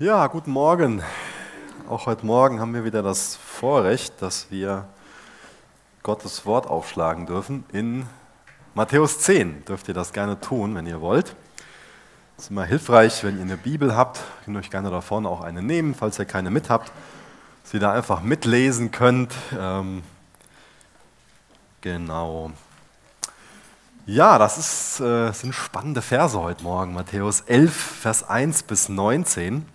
Ja, guten Morgen. Auch heute Morgen haben wir wieder das Vorrecht, dass wir Gottes Wort aufschlagen dürfen. In Matthäus 10 dürft ihr das gerne tun, wenn ihr wollt. Es ist immer hilfreich, wenn ihr eine Bibel habt. Ihr könnt euch gerne da vorne auch eine nehmen, falls ihr keine mit habt, dass ihr da einfach mitlesen könnt. Ähm, genau. Ja, das ist, äh, sind spannende Verse heute Morgen. Matthäus 11, Vers 1 bis 19.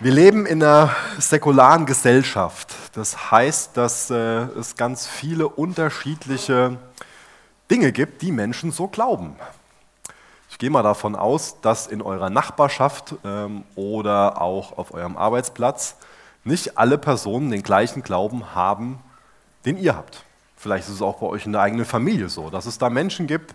Wir leben in einer säkularen Gesellschaft. Das heißt, dass äh, es ganz viele unterschiedliche Dinge gibt, die Menschen so glauben. Ich gehe mal davon aus, dass in eurer Nachbarschaft ähm, oder auch auf eurem Arbeitsplatz nicht alle Personen den gleichen Glauben haben, den ihr habt. Vielleicht ist es auch bei euch in der eigenen Familie so, dass es da Menschen gibt,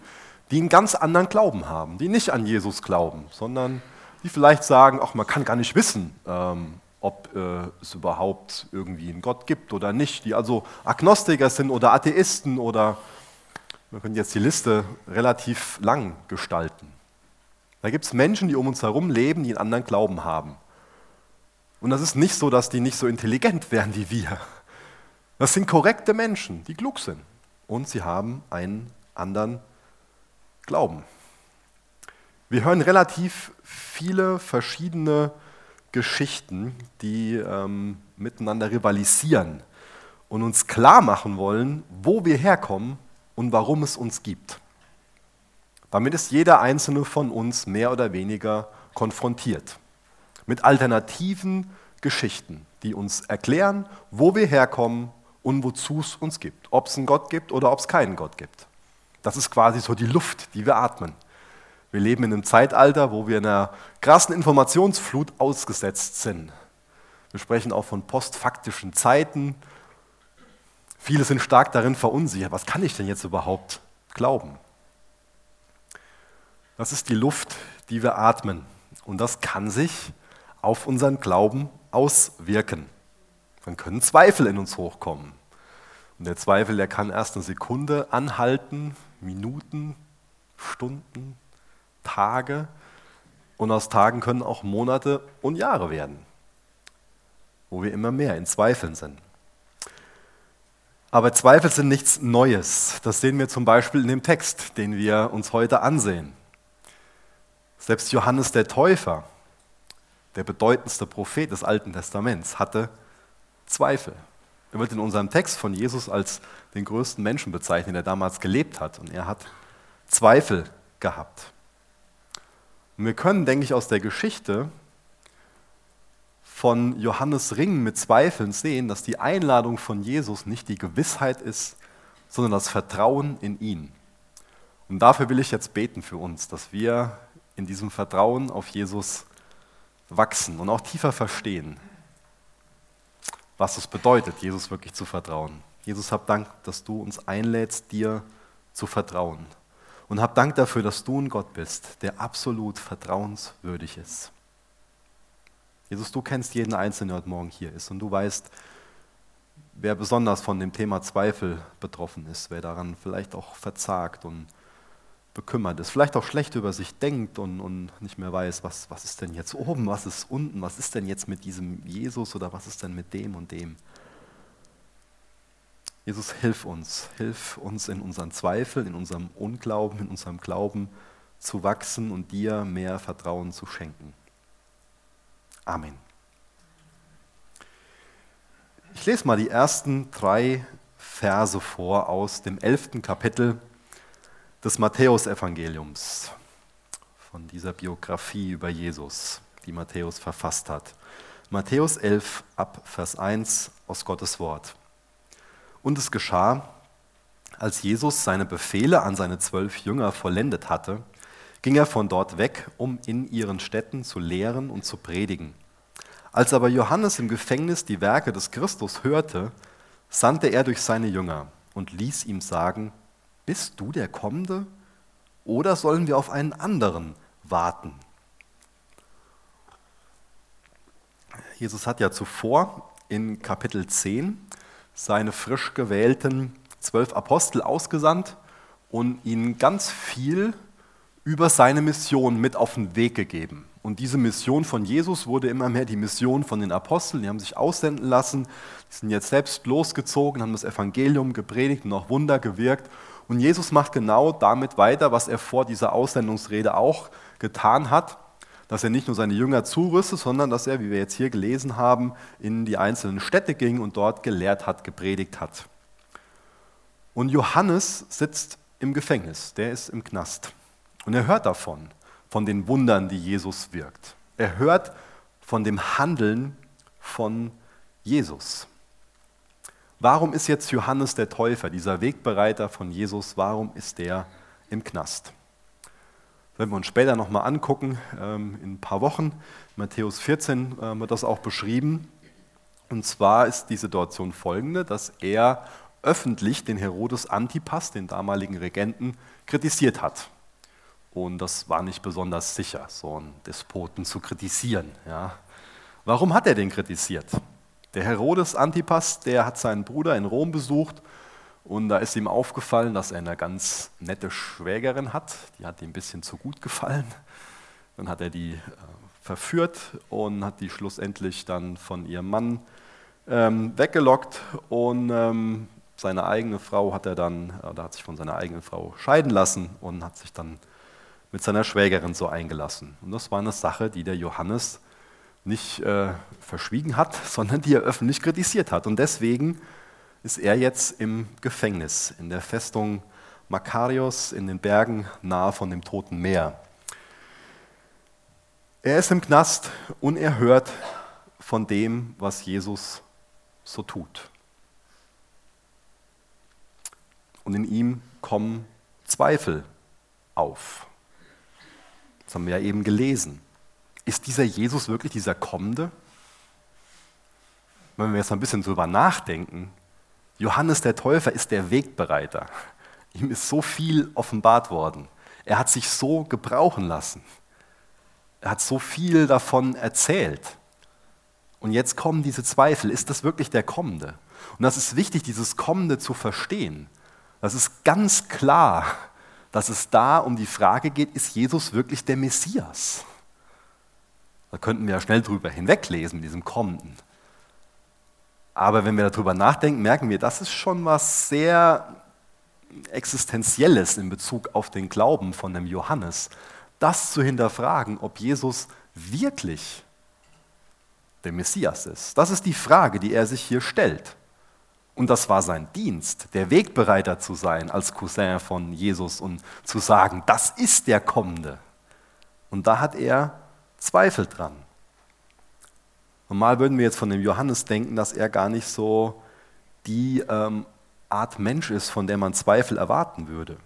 die einen ganz anderen Glauben haben, die nicht an Jesus glauben, sondern die vielleicht sagen, ach, man kann gar nicht wissen, ähm, ob äh, es überhaupt irgendwie einen Gott gibt oder nicht, die also Agnostiker sind oder Atheisten oder wir können jetzt die Liste relativ lang gestalten. Da gibt es Menschen, die um uns herum leben, die einen anderen Glauben haben. Und das ist nicht so, dass die nicht so intelligent wären wie wir. Das sind korrekte Menschen, die klug sind. Und sie haben einen anderen Glauben. Wir hören relativ viele verschiedene Geschichten, die ähm, miteinander rivalisieren und uns klar machen wollen, wo wir herkommen und warum es uns gibt. Damit ist jeder einzelne von uns mehr oder weniger konfrontiert mit alternativen Geschichten, die uns erklären, wo wir herkommen und wozu es uns gibt. Ob es einen Gott gibt oder ob es keinen Gott gibt. Das ist quasi so die Luft, die wir atmen. Wir leben in einem Zeitalter, wo wir einer krassen Informationsflut ausgesetzt sind. Wir sprechen auch von postfaktischen Zeiten. Viele sind stark darin verunsichert. Was kann ich denn jetzt überhaupt glauben? Das ist die Luft, die wir atmen. Und das kann sich auf unseren Glauben auswirken. Dann können Zweifel in uns hochkommen. Und der Zweifel, der kann erst eine Sekunde anhalten, Minuten, Stunden, Tage und aus Tagen können auch Monate und Jahre werden, wo wir immer mehr in Zweifeln sind. Aber Zweifel sind nichts Neues. Das sehen wir zum Beispiel in dem Text, den wir uns heute ansehen. Selbst Johannes der Täufer, der bedeutendste Prophet des Alten Testaments, hatte Zweifel. Er wird in unserem Text von Jesus als den größten Menschen bezeichnet, der damals gelebt hat. Und er hat Zweifel gehabt. Und wir können, denke ich, aus der Geschichte von Johannes Ringen mit Zweifeln sehen, dass die Einladung von Jesus nicht die Gewissheit ist, sondern das Vertrauen in ihn. Und dafür will ich jetzt beten für uns, dass wir in diesem Vertrauen auf Jesus wachsen und auch tiefer verstehen, was es bedeutet, Jesus wirklich zu vertrauen. Jesus, hab Dank, dass du uns einlädst, dir zu vertrauen. Und hab Dank dafür, dass du ein Gott bist, der absolut vertrauenswürdig ist. Jesus, du kennst jeden Einzelnen, der heute Morgen hier ist. Und du weißt, wer besonders von dem Thema Zweifel betroffen ist, wer daran vielleicht auch verzagt und bekümmert ist, vielleicht auch schlecht über sich denkt und, und nicht mehr weiß, was, was ist denn jetzt oben, was ist unten, was ist denn jetzt mit diesem Jesus oder was ist denn mit dem und dem. Jesus, hilf uns, hilf uns in unseren Zweifeln, in unserem Unglauben, in unserem Glauben zu wachsen und dir mehr Vertrauen zu schenken. Amen. Ich lese mal die ersten drei Verse vor aus dem elften Kapitel des Matthäusevangeliums, von dieser Biografie über Jesus, die Matthäus verfasst hat. Matthäus 11 ab Vers 1 aus Gottes Wort. Und es geschah, als Jesus seine Befehle an seine zwölf Jünger vollendet hatte, ging er von dort weg, um in ihren Städten zu lehren und zu predigen. Als aber Johannes im Gefängnis die Werke des Christus hörte, sandte er durch seine Jünger und ließ ihm sagen, bist du der Kommende oder sollen wir auf einen anderen warten? Jesus hat ja zuvor in Kapitel 10 seine frisch gewählten zwölf Apostel ausgesandt und ihnen ganz viel über seine Mission mit auf den Weg gegeben. Und diese Mission von Jesus wurde immer mehr die Mission von den Aposteln. Die haben sich aussenden lassen, die sind jetzt selbst losgezogen, haben das Evangelium gepredigt und auch Wunder gewirkt. Und Jesus macht genau damit weiter, was er vor dieser Aussendungsrede auch getan hat, dass er nicht nur seine Jünger zurüstet, sondern dass er, wie wir jetzt hier gelesen haben, in die einzelnen Städte ging und dort gelehrt hat, gepredigt hat. Und Johannes sitzt im Gefängnis, der ist im Knast. Und er hört davon von den Wundern, die Jesus wirkt. Er hört von dem Handeln von Jesus. Warum ist jetzt Johannes der Täufer, dieser Wegbereiter von Jesus, warum ist der im Knast? Werden wir uns später nochmal angucken, ähm, in ein paar Wochen. Matthäus 14 äh, wird das auch beschrieben. Und zwar ist die Situation folgende, dass er öffentlich den Herodes Antipas, den damaligen Regenten, kritisiert hat. Und das war nicht besonders sicher, so einen Despoten zu kritisieren. Ja. Warum hat er den kritisiert? Der Herodes Antipas, der hat seinen Bruder in Rom besucht und da ist ihm aufgefallen, dass er eine ganz nette Schwägerin hat. Die hat ihm ein bisschen zu gut gefallen. Dann hat er die äh, verführt und hat die schlussendlich dann von ihrem Mann ähm, weggelockt und ähm, seine eigene Frau hat er dann, oder hat sich von seiner eigenen Frau scheiden lassen und hat sich dann mit seiner Schwägerin so eingelassen. Und das war eine Sache, die der Johannes nicht äh, verschwiegen hat, sondern die er öffentlich kritisiert hat. Und deswegen ist er jetzt im Gefängnis in der Festung Makarios in den Bergen nahe von dem Toten Meer. Er ist im Knast und er hört von dem, was Jesus so tut. Und in ihm kommen Zweifel auf. Das haben wir ja eben gelesen. Ist dieser Jesus wirklich dieser Kommende? Wenn wir jetzt ein bisschen drüber nachdenken, Johannes der Täufer ist der Wegbereiter. Ihm ist so viel offenbart worden. Er hat sich so gebrauchen lassen. Er hat so viel davon erzählt. Und jetzt kommen diese Zweifel. Ist das wirklich der Kommende? Und das ist wichtig, dieses Kommende zu verstehen. Das ist ganz klar, dass es da um die Frage geht, ist Jesus wirklich der Messias? Da könnten wir ja schnell drüber hinweglesen, diesem Kommenden. Aber wenn wir darüber nachdenken, merken wir, das ist schon was sehr Existenzielles in Bezug auf den Glauben von dem Johannes, das zu hinterfragen, ob Jesus wirklich der Messias ist. Das ist die Frage, die er sich hier stellt. Und das war sein Dienst, der Wegbereiter zu sein als Cousin von Jesus und zu sagen, das ist der Kommende. Und da hat er Zweifel dran. Normal würden wir jetzt von dem Johannes denken, dass er gar nicht so die ähm, Art Mensch ist, von der man Zweifel erwarten würde.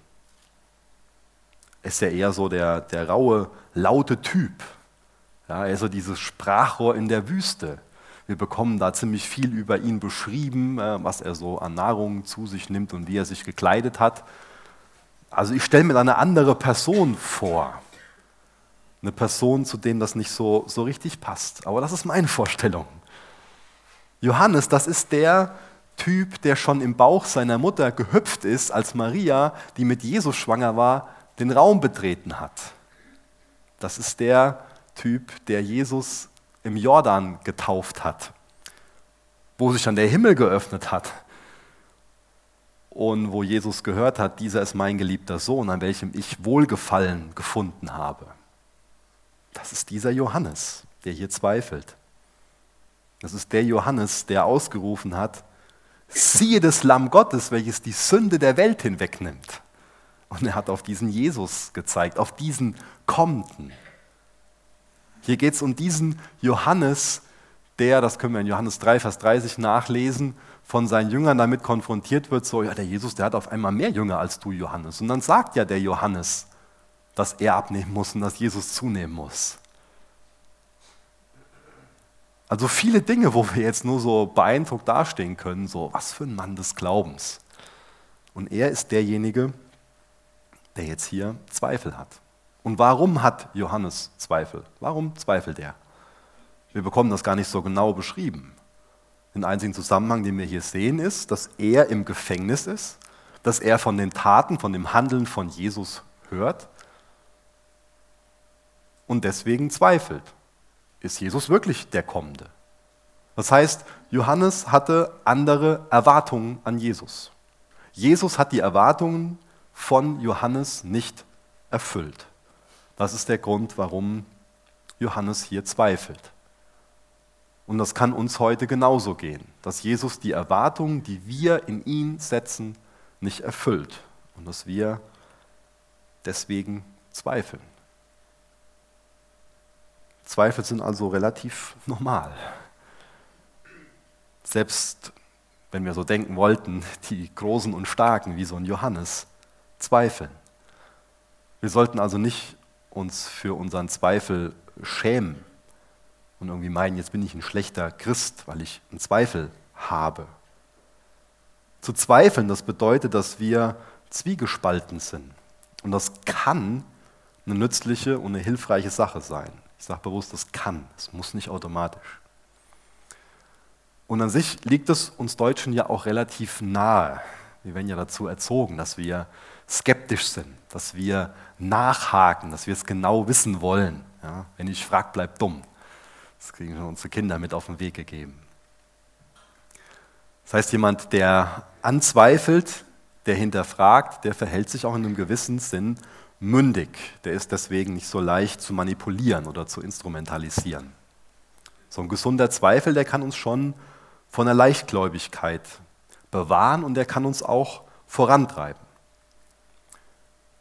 Ist ja eher so der, der raue, laute Typ. Ja, er ist so dieses Sprachrohr in der Wüste. Wir bekommen da ziemlich viel über ihn beschrieben, äh, was er so an Nahrung zu sich nimmt und wie er sich gekleidet hat. Also ich stelle mir eine andere Person vor. Eine Person, zu dem das nicht so, so richtig passt. Aber das ist meine Vorstellung. Johannes, das ist der Typ, der schon im Bauch seiner Mutter gehüpft ist, als Maria, die mit Jesus schwanger war, den Raum betreten hat. Das ist der Typ, der Jesus im Jordan getauft hat, wo sich dann der Himmel geöffnet hat und wo Jesus gehört hat, dieser ist mein geliebter Sohn, an welchem ich Wohlgefallen gefunden habe. Das ist dieser Johannes, der hier zweifelt. Das ist der Johannes, der ausgerufen hat, siehe das Lamm Gottes, welches die Sünde der Welt hinwegnimmt. Und er hat auf diesen Jesus gezeigt, auf diesen Kommenden. Hier geht es um diesen Johannes, der, das können wir in Johannes 3, Vers 30 nachlesen, von seinen Jüngern damit konfrontiert wird, so, ja, der Jesus, der hat auf einmal mehr Jünger als du, Johannes. Und dann sagt ja der Johannes, dass er abnehmen muss und dass Jesus zunehmen muss. Also viele Dinge, wo wir jetzt nur so beeindruckt dastehen können, so, was für ein Mann des Glaubens. Und er ist derjenige, der jetzt hier Zweifel hat. Und warum hat Johannes Zweifel? Warum zweifelt er? Wir bekommen das gar nicht so genau beschrieben. Den einzigen Zusammenhang, den wir hier sehen, ist, dass er im Gefängnis ist, dass er von den Taten, von dem Handeln von Jesus hört und deswegen zweifelt. Ist Jesus wirklich der Kommende? Das heißt, Johannes hatte andere Erwartungen an Jesus. Jesus hat die Erwartungen von Johannes nicht erfüllt. Das ist der Grund, warum Johannes hier zweifelt. Und das kann uns heute genauso gehen, dass Jesus die Erwartungen, die wir in ihn setzen, nicht erfüllt und dass wir deswegen zweifeln. Zweifel sind also relativ normal. Selbst wenn wir so denken wollten, die Großen und Starken wie so ein Johannes zweifeln. Wir sollten also nicht uns für unseren Zweifel schämen und irgendwie meinen, jetzt bin ich ein schlechter Christ, weil ich einen Zweifel habe. Zu zweifeln, das bedeutet, dass wir zwiegespalten sind. Und das kann eine nützliche und eine hilfreiche Sache sein. Ich sage bewusst, das kann, es muss nicht automatisch. Und an sich liegt es uns Deutschen ja auch relativ nahe. Wir werden ja dazu erzogen, dass wir skeptisch sind, dass wir nachhaken, dass wir es genau wissen wollen. Ja, wenn ich frage, bleib dumm. Das kriegen schon unsere Kinder mit auf den Weg gegeben. Das heißt, jemand, der anzweifelt, der hinterfragt, der verhält sich auch in einem gewissen Sinn mündig. Der ist deswegen nicht so leicht zu manipulieren oder zu instrumentalisieren. So ein gesunder Zweifel, der kann uns schon von der Leichtgläubigkeit bewahren und der kann uns auch vorantreiben.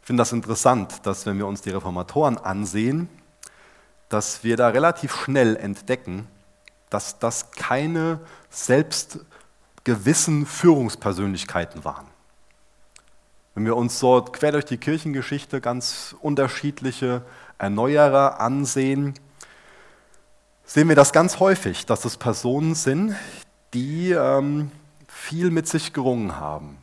Ich finde das interessant, dass wenn wir uns die Reformatoren ansehen, dass wir da relativ schnell entdecken, dass das keine selbstgewissen Führungspersönlichkeiten waren. Wenn wir uns so quer durch die Kirchengeschichte ganz unterschiedliche Erneuerer ansehen, sehen wir das ganz häufig, dass es Personen sind, die ähm, viel mit sich gerungen haben.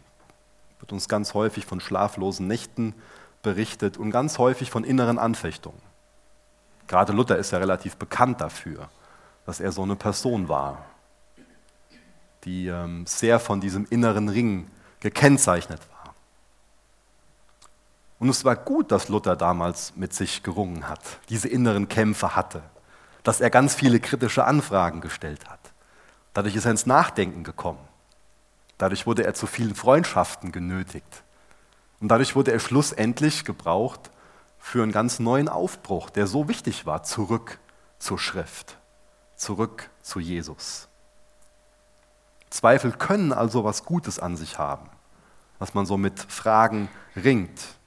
Wird uns ganz häufig von schlaflosen Nächten berichtet und ganz häufig von inneren Anfechtungen. Gerade Luther ist ja relativ bekannt dafür, dass er so eine Person war, die ähm, sehr von diesem inneren Ring gekennzeichnet war. Und es war gut, dass Luther damals mit sich gerungen hat, diese inneren Kämpfe hatte, dass er ganz viele kritische Anfragen gestellt hat. Dadurch ist er ins Nachdenken gekommen. Dadurch wurde er zu vielen Freundschaften genötigt. Und dadurch wurde er schlussendlich gebraucht, für einen ganz neuen Aufbruch, der so wichtig war, zurück zur Schrift, zurück zu Jesus. Zweifel können also was Gutes an sich haben, dass man so mit Fragen ringt.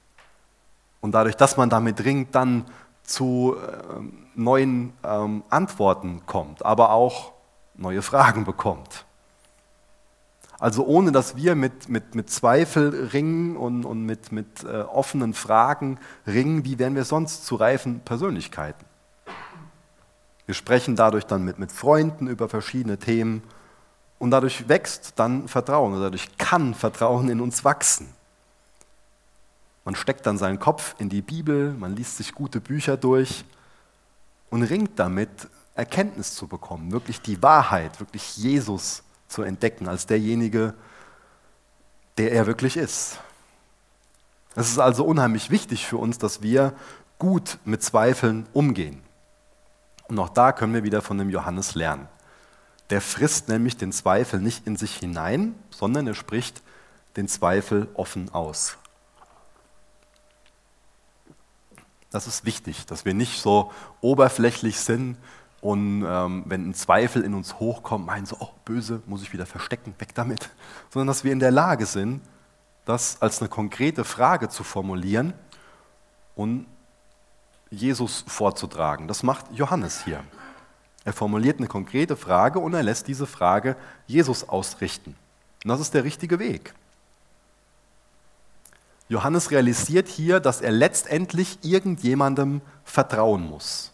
Und dadurch, dass man damit ringt, dann zu äh, neuen ähm, Antworten kommt, aber auch neue Fragen bekommt. Also ohne dass wir mit, mit, mit Zweifel ringen und, und mit, mit äh, offenen Fragen ringen, wie wären wir sonst zu reifen Persönlichkeiten? Wir sprechen dadurch dann mit, mit Freunden über verschiedene Themen und dadurch wächst dann Vertrauen und dadurch kann Vertrauen in uns wachsen. Man steckt dann seinen Kopf in die Bibel, man liest sich gute Bücher durch und ringt damit, Erkenntnis zu bekommen, wirklich die Wahrheit, wirklich Jesus zu entdecken als derjenige, der er wirklich ist. Es ist also unheimlich wichtig für uns, dass wir gut mit Zweifeln umgehen. Und auch da können wir wieder von dem Johannes lernen. Der frisst nämlich den Zweifel nicht in sich hinein, sondern er spricht den Zweifel offen aus. Das ist wichtig, dass wir nicht so oberflächlich sind und ähm, wenn ein Zweifel in uns hochkommt, meinen so, oh, böse, muss ich wieder verstecken, weg damit. Sondern dass wir in der Lage sind, das als eine konkrete Frage zu formulieren und Jesus vorzutragen. Das macht Johannes hier. Er formuliert eine konkrete Frage und er lässt diese Frage Jesus ausrichten. Und das ist der richtige Weg. Johannes realisiert hier, dass er letztendlich irgendjemandem vertrauen muss.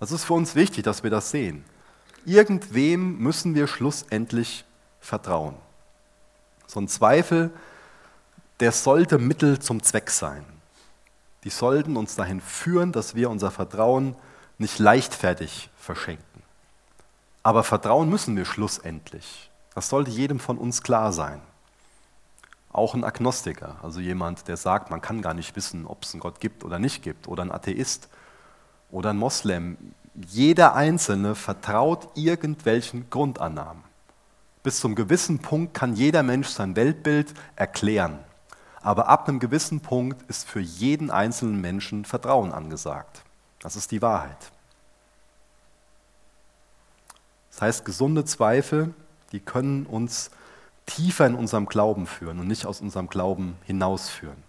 Das ist für uns wichtig, dass wir das sehen. Irgendwem müssen wir schlussendlich vertrauen. So ein Zweifel, der sollte Mittel zum Zweck sein. Die sollten uns dahin führen, dass wir unser Vertrauen nicht leichtfertig verschenken. Aber Vertrauen müssen wir schlussendlich. Das sollte jedem von uns klar sein. Auch ein Agnostiker, also jemand, der sagt, man kann gar nicht wissen, ob es einen Gott gibt oder nicht gibt, oder ein Atheist, oder ein Moslem, jeder Einzelne vertraut irgendwelchen Grundannahmen. Bis zum gewissen Punkt kann jeder Mensch sein Weltbild erklären. Aber ab einem gewissen Punkt ist für jeden einzelnen Menschen Vertrauen angesagt. Das ist die Wahrheit. Das heißt, gesunde Zweifel, die können uns tiefer in unserem Glauben führen und nicht aus unserem Glauben hinausführen.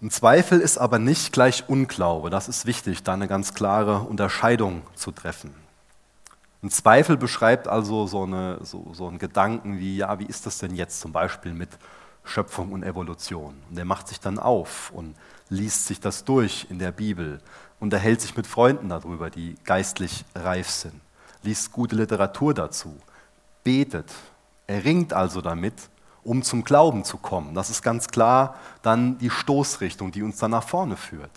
Ein Zweifel ist aber nicht gleich Unglaube. Das ist wichtig, da eine ganz klare Unterscheidung zu treffen. Ein Zweifel beschreibt also so, eine, so, so einen Gedanken wie, ja, wie ist das denn jetzt zum Beispiel mit Schöpfung und Evolution? Und der macht sich dann auf und liest sich das durch in der Bibel, unterhält sich mit Freunden darüber, die geistlich reif sind, liest gute Literatur dazu, betet, er ringt also damit um zum Glauben zu kommen. Das ist ganz klar dann die Stoßrichtung, die uns dann nach vorne führt.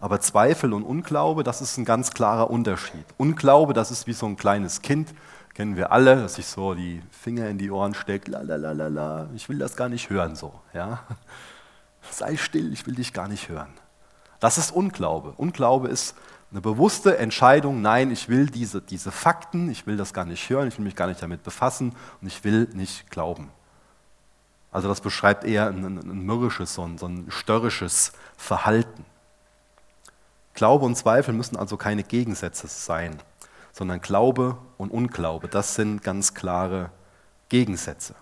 Aber Zweifel und Unglaube, das ist ein ganz klarer Unterschied. Unglaube, das ist wie so ein kleines Kind, kennen wir alle, das sich so die Finger in die Ohren steckt, la la la la la, ich will das gar nicht hören so, ja. Sei still, ich will dich gar nicht hören. Das ist Unglaube. Unglaube ist eine bewusste Entscheidung, nein, ich will diese, diese Fakten, ich will das gar nicht hören, ich will mich gar nicht damit befassen und ich will nicht glauben. Also das beschreibt eher ein, ein, ein mürrisches, so ein, so ein störrisches Verhalten. Glaube und Zweifel müssen also keine Gegensätze sein, sondern Glaube und Unglaube, das sind ganz klare Gegensätze.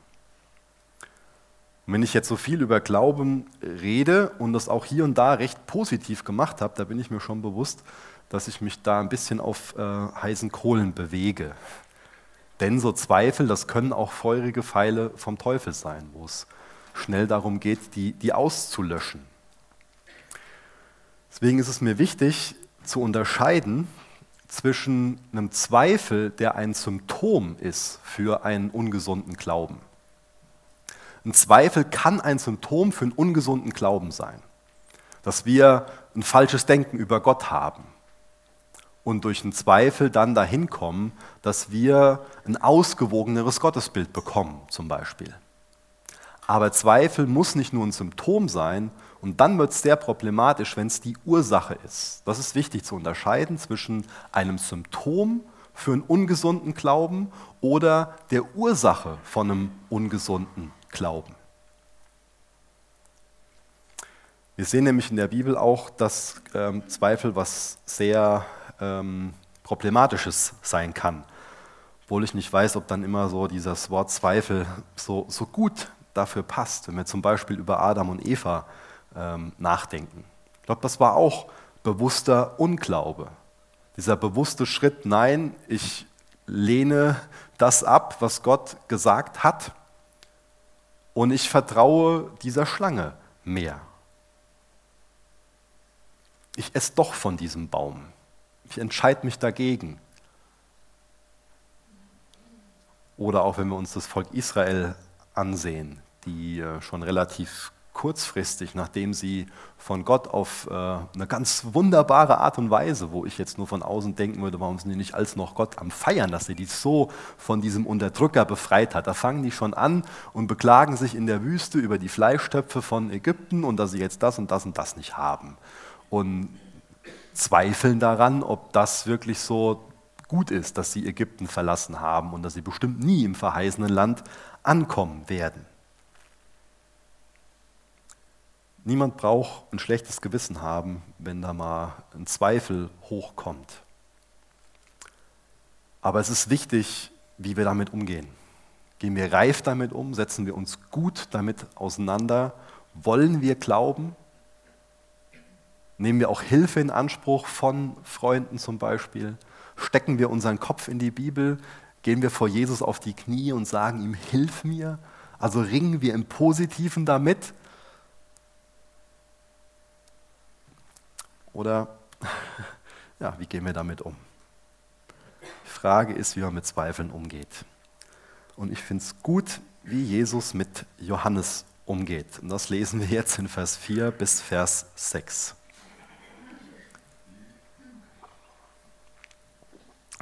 Und wenn ich jetzt so viel über Glauben rede und das auch hier und da recht positiv gemacht habe, da bin ich mir schon bewusst, dass ich mich da ein bisschen auf äh, heißen Kohlen bewege. Denn so Zweifel, das können auch feurige Pfeile vom Teufel sein, wo es schnell darum geht, die, die auszulöschen. Deswegen ist es mir wichtig zu unterscheiden zwischen einem Zweifel, der ein Symptom ist für einen ungesunden Glauben. Ein Zweifel kann ein Symptom für einen ungesunden Glauben sein, dass wir ein falsches Denken über Gott haben, und durch einen Zweifel dann dahin kommen, dass wir ein ausgewogeneres Gottesbild bekommen, zum Beispiel. Aber Zweifel muss nicht nur ein Symptom sein und dann wird es sehr problematisch, wenn es die Ursache ist. Das ist wichtig zu unterscheiden zwischen einem Symptom für einen ungesunden Glauben oder der Ursache von einem ungesunden Glauben. Wir sehen nämlich in der Bibel auch, dass ähm, Zweifel was sehr ähm, Problematisches sein kann. Obwohl ich nicht weiß, ob dann immer so dieses Wort Zweifel so, so gut dafür passt, wenn wir zum Beispiel über Adam und Eva ähm, nachdenken. Ich glaube, das war auch bewusster Unglaube. Dieser bewusste Schritt, nein, ich lehne das ab, was Gott gesagt hat, und ich vertraue dieser Schlange mehr. Ich esse doch von diesem Baum. Ich entscheide mich dagegen. Oder auch wenn wir uns das Volk Israel ansehen, die äh, schon relativ kurzfristig, nachdem sie von Gott auf äh, eine ganz wunderbare Art und Weise, wo ich jetzt nur von außen denken würde, warum sind die nicht als noch Gott am Feiern, dass er die so von diesem Unterdrücker befreit hat. Da fangen die schon an und beklagen sich in der Wüste über die Fleischtöpfe von Ägypten und dass sie jetzt das und das und das nicht haben. Und zweifeln daran, ob das wirklich so gut ist, dass sie Ägypten verlassen haben und dass sie bestimmt nie im verheißenen Land ankommen werden. Niemand braucht ein schlechtes Gewissen haben, wenn da mal ein Zweifel hochkommt. Aber es ist wichtig, wie wir damit umgehen. Gehen wir reif damit um? Setzen wir uns gut damit auseinander? Wollen wir glauben? Nehmen wir auch Hilfe in Anspruch von Freunden zum Beispiel? Stecken wir unseren Kopf in die Bibel? Gehen wir vor Jesus auf die Knie und sagen ihm, hilf mir? Also ringen wir im Positiven damit? Oder ja, wie gehen wir damit um? Die Frage ist, wie man mit Zweifeln umgeht. Und ich finde es gut, wie Jesus mit Johannes umgeht. Und das lesen wir jetzt in Vers 4 bis Vers 6.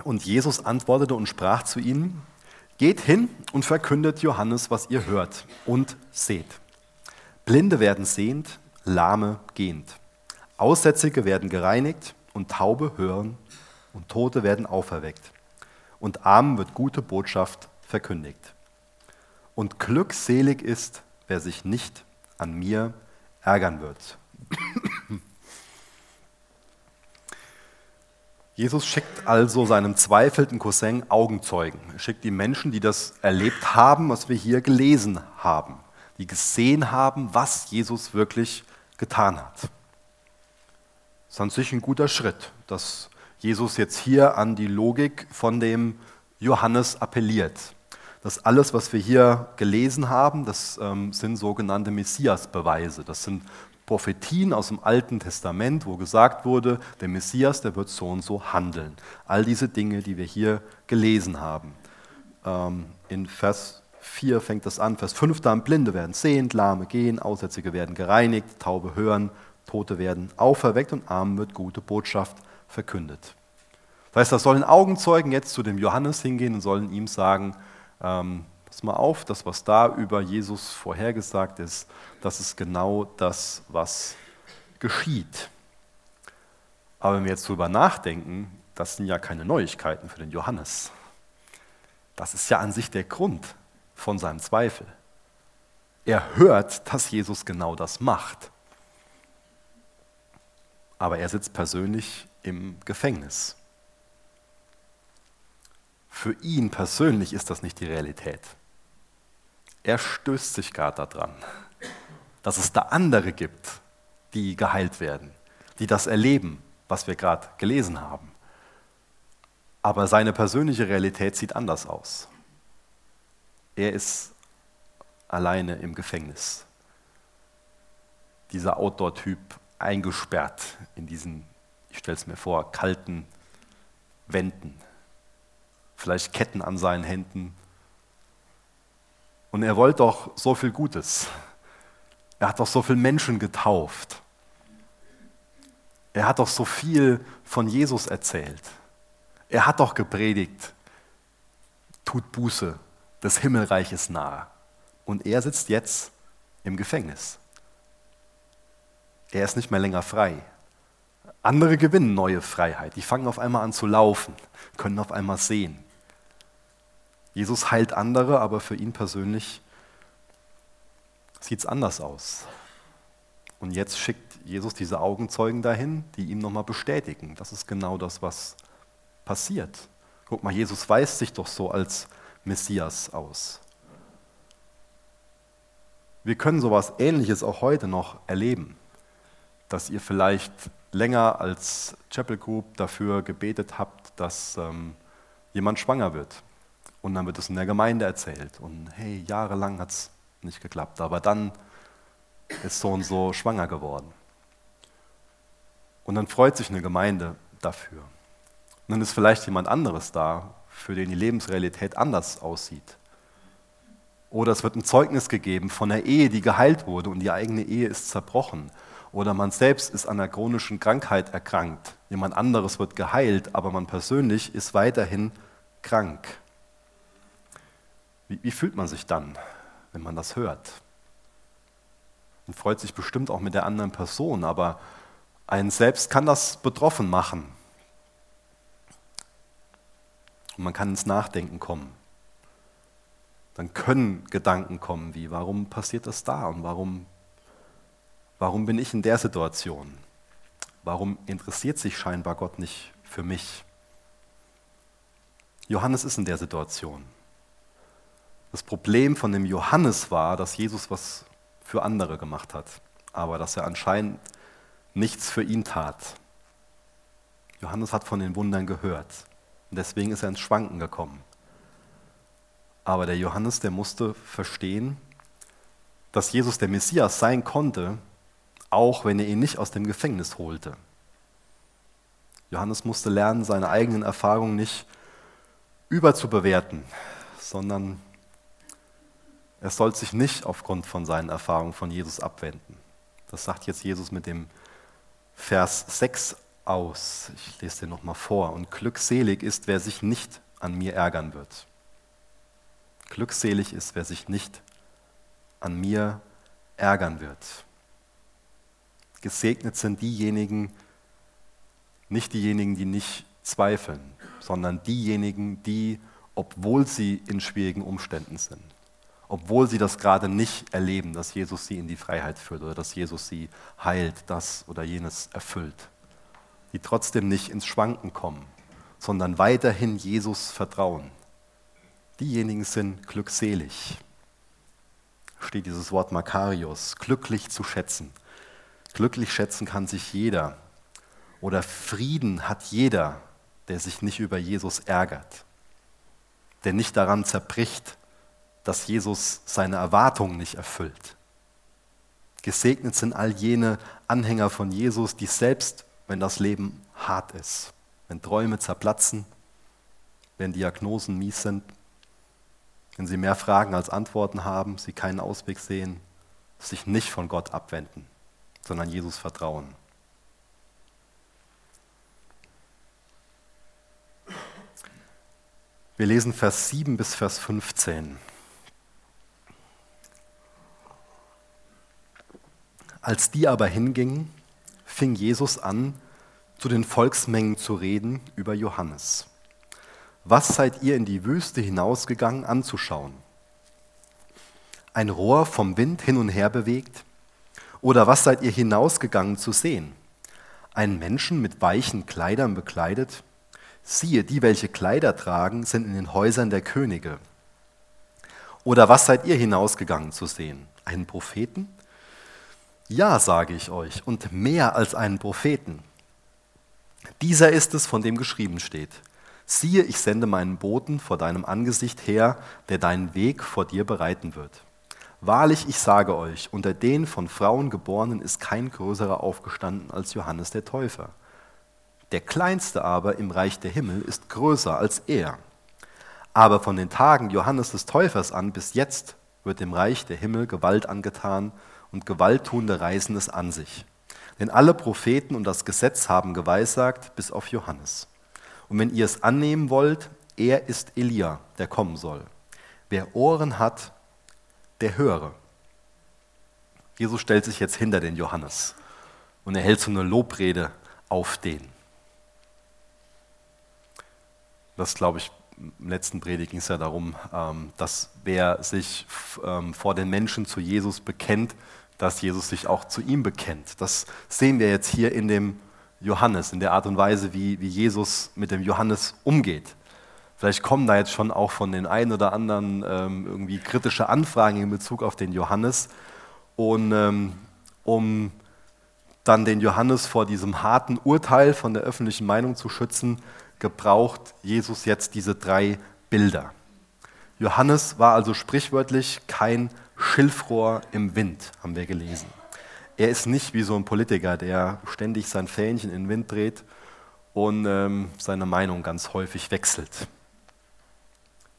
Und Jesus antwortete und sprach zu ihnen, Geht hin und verkündet Johannes, was ihr hört und seht. Blinde werden sehend, Lahme gehend. Aussätzige werden gereinigt und Taube hören und Tote werden auferweckt. Und Armen wird gute Botschaft verkündigt. Und glückselig ist, wer sich nicht an mir ärgern wird. Jesus schickt also seinem zweifelnden Cousin Augenzeugen. Er schickt die Menschen, die das erlebt haben, was wir hier gelesen haben, die gesehen haben, was Jesus wirklich getan hat. Das ist an sich ein guter Schritt, dass Jesus jetzt hier an die Logik von dem Johannes appelliert. Das alles, was wir hier gelesen haben, das ähm, sind sogenannte Messiasbeweise. Das sind Prophetien aus dem Alten Testament, wo gesagt wurde, der Messias, der wird so und so handeln. All diese Dinge, die wir hier gelesen haben. Ähm, in Vers 4 fängt das an, Vers 5 dann, Blinde werden sehend, Lahme gehen, Aussätzige werden gereinigt, Taube hören, Tote werden auferweckt und Armen wird gute Botschaft verkündet. Das heißt, da sollen Augenzeugen jetzt zu dem Johannes hingehen und sollen ihm sagen, ähm, pass mal auf, das, was da über Jesus vorhergesagt ist, das ist genau das, was geschieht. Aber wenn wir jetzt darüber nachdenken, das sind ja keine Neuigkeiten für den Johannes. Das ist ja an sich der Grund von seinem Zweifel. Er hört, dass Jesus genau das macht. Aber er sitzt persönlich im Gefängnis. Für ihn persönlich ist das nicht die Realität. Er stößt sich gerade daran dass es da andere gibt, die geheilt werden, die das erleben, was wir gerade gelesen haben. Aber seine persönliche Realität sieht anders aus. Er ist alleine im Gefängnis. Dieser Outdoor-Typ eingesperrt in diesen, ich stelle es mir vor, kalten Wänden. Vielleicht Ketten an seinen Händen. Und er wollte doch so viel Gutes. Er hat doch so viele Menschen getauft. Er hat doch so viel von Jesus erzählt. Er hat doch gepredigt, tut Buße, das Himmelreich ist nahe. Und er sitzt jetzt im Gefängnis. Er ist nicht mehr länger frei. Andere gewinnen neue Freiheit. Die fangen auf einmal an zu laufen, können auf einmal sehen. Jesus heilt andere, aber für ihn persönlich sieht es anders aus. Und jetzt schickt Jesus diese Augenzeugen dahin, die ihm nochmal bestätigen. Das ist genau das, was passiert. Guck mal, Jesus weist sich doch so als Messias aus. Wir können sowas Ähnliches auch heute noch erleben, dass ihr vielleicht länger als Chapel Group dafür gebetet habt, dass ähm, jemand schwanger wird. Und dann wird es in der Gemeinde erzählt. Und hey, jahrelang hat es nicht geklappt. Aber dann ist so und so schwanger geworden. Und dann freut sich eine Gemeinde dafür. Und dann ist vielleicht jemand anderes da, für den die Lebensrealität anders aussieht. Oder es wird ein Zeugnis gegeben von einer Ehe, die geheilt wurde und die eigene Ehe ist zerbrochen. Oder man selbst ist an einer chronischen Krankheit erkrankt. Jemand anderes wird geheilt, aber man persönlich ist weiterhin krank. Wie, wie fühlt man sich dann? wenn man das hört. Man freut sich bestimmt auch mit der anderen Person, aber einen selbst kann das betroffen machen. Und man kann ins Nachdenken kommen. Dann können Gedanken kommen wie, warum passiert das da und warum, warum bin ich in der Situation? Warum interessiert sich scheinbar Gott nicht für mich? Johannes ist in der Situation. Das Problem von dem Johannes war, dass Jesus was für andere gemacht hat, aber dass er anscheinend nichts für ihn tat. Johannes hat von den Wundern gehört und deswegen ist er ins Schwanken gekommen. Aber der Johannes, der musste verstehen, dass Jesus der Messias sein konnte, auch wenn er ihn nicht aus dem Gefängnis holte. Johannes musste lernen, seine eigenen Erfahrungen nicht überzubewerten, sondern er soll sich nicht aufgrund von seinen Erfahrungen von Jesus abwenden. Das sagt jetzt Jesus mit dem Vers 6 aus. Ich lese den nochmal vor. Und glückselig ist, wer sich nicht an mir ärgern wird. Glückselig ist, wer sich nicht an mir ärgern wird. Gesegnet sind diejenigen, nicht diejenigen, die nicht zweifeln, sondern diejenigen, die, obwohl sie in schwierigen Umständen sind, obwohl sie das gerade nicht erleben, dass Jesus sie in die Freiheit führt oder dass Jesus sie heilt, das oder jenes erfüllt, die trotzdem nicht ins Schwanken kommen, sondern weiterhin Jesus vertrauen. Diejenigen sind glückselig. Steht dieses Wort Makarios, glücklich zu schätzen. Glücklich schätzen kann sich jeder. Oder Frieden hat jeder, der sich nicht über Jesus ärgert, der nicht daran zerbricht, dass Jesus seine Erwartungen nicht erfüllt. Gesegnet sind all jene Anhänger von Jesus, die selbst, wenn das Leben hart ist, wenn Träume zerplatzen, wenn Diagnosen mies sind, wenn sie mehr Fragen als Antworten haben, sie keinen Ausweg sehen, sich nicht von Gott abwenden, sondern Jesus vertrauen. Wir lesen Vers 7 bis Vers 15. Als die aber hingingen, fing Jesus an, zu den Volksmengen zu reden über Johannes. Was seid ihr in die Wüste hinausgegangen anzuschauen? Ein Rohr vom Wind hin und her bewegt? Oder was seid ihr hinausgegangen zu sehen? Einen Menschen mit weichen Kleidern bekleidet? Siehe, die, welche Kleider tragen, sind in den Häusern der Könige. Oder was seid ihr hinausgegangen zu sehen? Einen Propheten? Ja, sage ich euch, und mehr als einen Propheten. Dieser ist es, von dem geschrieben steht. Siehe, ich sende meinen Boten vor deinem Angesicht her, der deinen Weg vor dir bereiten wird. Wahrlich, ich sage euch, unter den von Frauen geborenen ist kein größerer aufgestanden als Johannes der Täufer. Der kleinste aber im Reich der Himmel ist größer als er. Aber von den Tagen Johannes des Täufers an bis jetzt wird dem Reich der Himmel Gewalt angetan und Gewalttuende reißen es an sich. Denn alle Propheten und das Gesetz haben geweissagt, bis auf Johannes. Und wenn ihr es annehmen wollt, er ist Elia, der kommen soll. Wer Ohren hat, der höre. Jesus stellt sich jetzt hinter den Johannes und er hält so eine Lobrede auf den. Das glaube ich, im letzten Predigt ging es ja darum, ähm, dass wer sich ähm, vor den Menschen zu Jesus bekennt, dass Jesus sich auch zu ihm bekennt. Das sehen wir jetzt hier in dem Johannes, in der Art und Weise, wie, wie Jesus mit dem Johannes umgeht. Vielleicht kommen da jetzt schon auch von den einen oder anderen ähm, irgendwie kritische Anfragen in Bezug auf den Johannes. Und um dann den Johannes vor diesem harten Urteil von der öffentlichen Meinung zu schützen, gebraucht Jesus jetzt diese drei Bilder. Johannes war also sprichwörtlich kein Schilfrohr im Wind, haben wir gelesen. Er ist nicht wie so ein Politiker, der ständig sein Fähnchen in den Wind dreht und ähm, seine Meinung ganz häufig wechselt.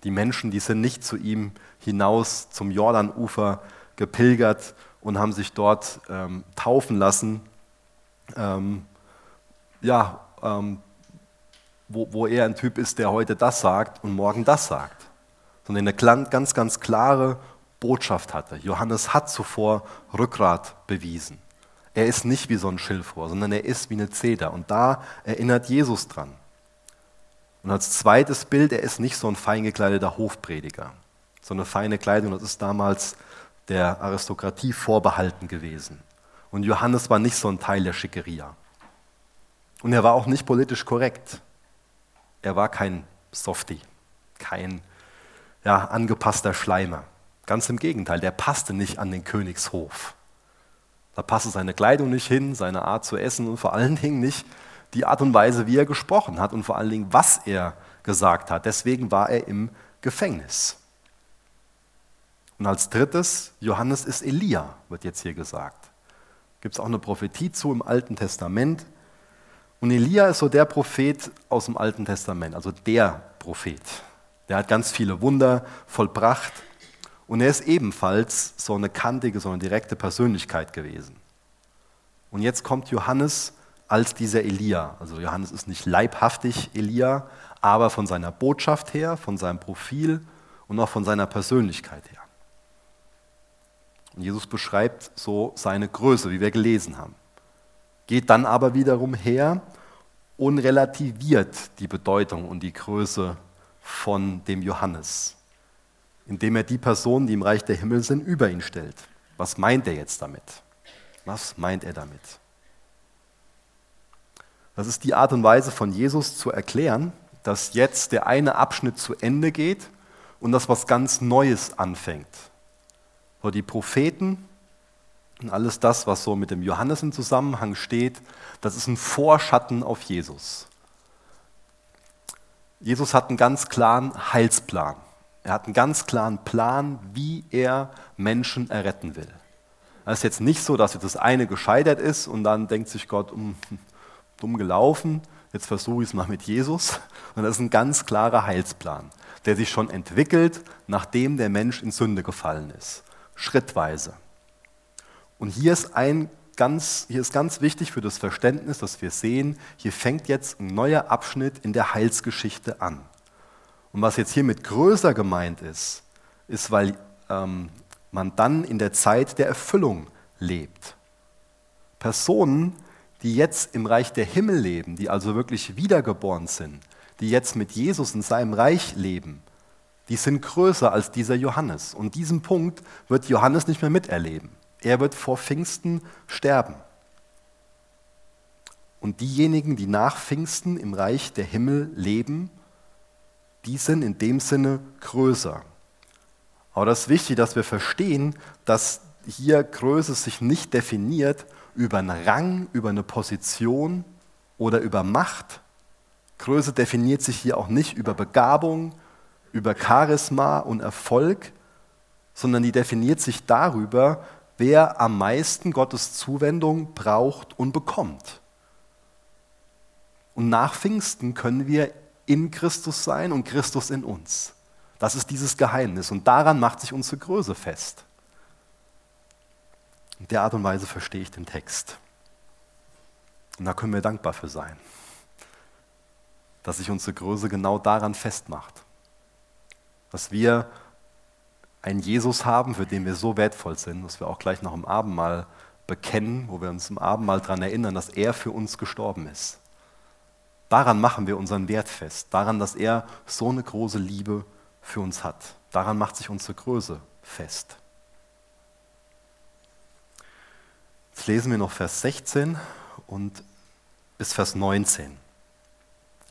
Die Menschen, die sind nicht zu ihm hinaus zum Jordanufer gepilgert und haben sich dort ähm, taufen lassen, ähm, ja, ähm, wo, wo er ein Typ ist, der heute das sagt und morgen das sagt, sondern eine ganz, ganz klare Botschaft hatte. Johannes hat zuvor Rückgrat bewiesen. Er ist nicht wie so ein Schilfrohr, sondern er ist wie eine Zeder. Und da erinnert Jesus dran. Und als zweites Bild, er ist nicht so ein fein gekleideter Hofprediger. Eine feine Kleidung, das ist damals der Aristokratie vorbehalten gewesen. Und Johannes war nicht so ein Teil der Schickeria. Und er war auch nicht politisch korrekt. Er war kein Softie, kein ja, angepasster Schleimer. Ganz im Gegenteil, der passte nicht an den Königshof. Da passte seine Kleidung nicht hin, seine Art zu essen und vor allen Dingen nicht die Art und Weise, wie er gesprochen hat und vor allen Dingen, was er gesagt hat. Deswegen war er im Gefängnis. Und als drittes, Johannes ist Elia, wird jetzt hier gesagt. Gibt es auch eine Prophetie zu im Alten Testament. Und Elia ist so der Prophet aus dem Alten Testament, also der Prophet. Der hat ganz viele Wunder vollbracht und er ist ebenfalls so eine kantige, so eine direkte Persönlichkeit gewesen. Und jetzt kommt Johannes als dieser Elia. Also Johannes ist nicht leibhaftig Elia, aber von seiner Botschaft her, von seinem Profil und auch von seiner Persönlichkeit her. Und Jesus beschreibt so seine Größe, wie wir gelesen haben. Geht dann aber wiederum her und relativiert die Bedeutung und die Größe von dem Johannes, indem er die Personen, die im Reich der Himmel sind, über ihn stellt. Was meint er jetzt damit? Was meint er damit? Das ist die Art und Weise von Jesus zu erklären, dass jetzt der eine Abschnitt zu Ende geht und das was ganz Neues anfängt. Wo die Propheten und alles das, was so mit dem Johannes im Zusammenhang steht, das ist ein Vorschatten auf Jesus. Jesus hat einen ganz klaren Heilsplan. Er hat einen ganz klaren Plan, wie er Menschen erretten will. Es ist jetzt nicht so, dass das eine gescheitert ist und dann denkt sich Gott, um, dumm gelaufen, jetzt versuche ich es mal mit Jesus. Und das ist ein ganz klarer Heilsplan, der sich schon entwickelt, nachdem der Mensch in Sünde gefallen ist. Schrittweise. Und hier ist ein ganz, hier ist ganz wichtig für das Verständnis, dass wir sehen, hier fängt jetzt ein neuer Abschnitt in der Heilsgeschichte an. Und was jetzt hiermit größer gemeint ist, ist, weil ähm, man dann in der Zeit der Erfüllung lebt. Personen, die jetzt im Reich der Himmel leben, die also wirklich wiedergeboren sind, die jetzt mit Jesus in seinem Reich leben, die sind größer als dieser Johannes. Und diesen Punkt wird Johannes nicht mehr miterleben. Er wird vor Pfingsten sterben. Und diejenigen, die nach Pfingsten im Reich der Himmel leben, die sind in dem Sinne größer. Aber das ist wichtig, dass wir verstehen, dass hier Größe sich nicht definiert über einen Rang, über eine Position oder über Macht. Größe definiert sich hier auch nicht über Begabung, über Charisma und Erfolg, sondern die definiert sich darüber, wer am meisten Gottes Zuwendung braucht und bekommt. Und nach Pfingsten können wir in Christus sein und Christus in uns. Das ist dieses Geheimnis und daran macht sich unsere Größe fest. In der Art und Weise verstehe ich den Text. Und da können wir dankbar für sein, dass sich unsere Größe genau daran festmacht. Dass wir einen Jesus haben, für den wir so wertvoll sind, dass wir auch gleich noch im Abendmahl bekennen, wo wir uns im Abendmahl daran erinnern, dass er für uns gestorben ist. Daran machen wir unseren Wert fest, daran, dass er so eine große Liebe für uns hat. Daran macht sich unsere Größe fest. Jetzt lesen wir noch Vers 16 und bis Vers 19.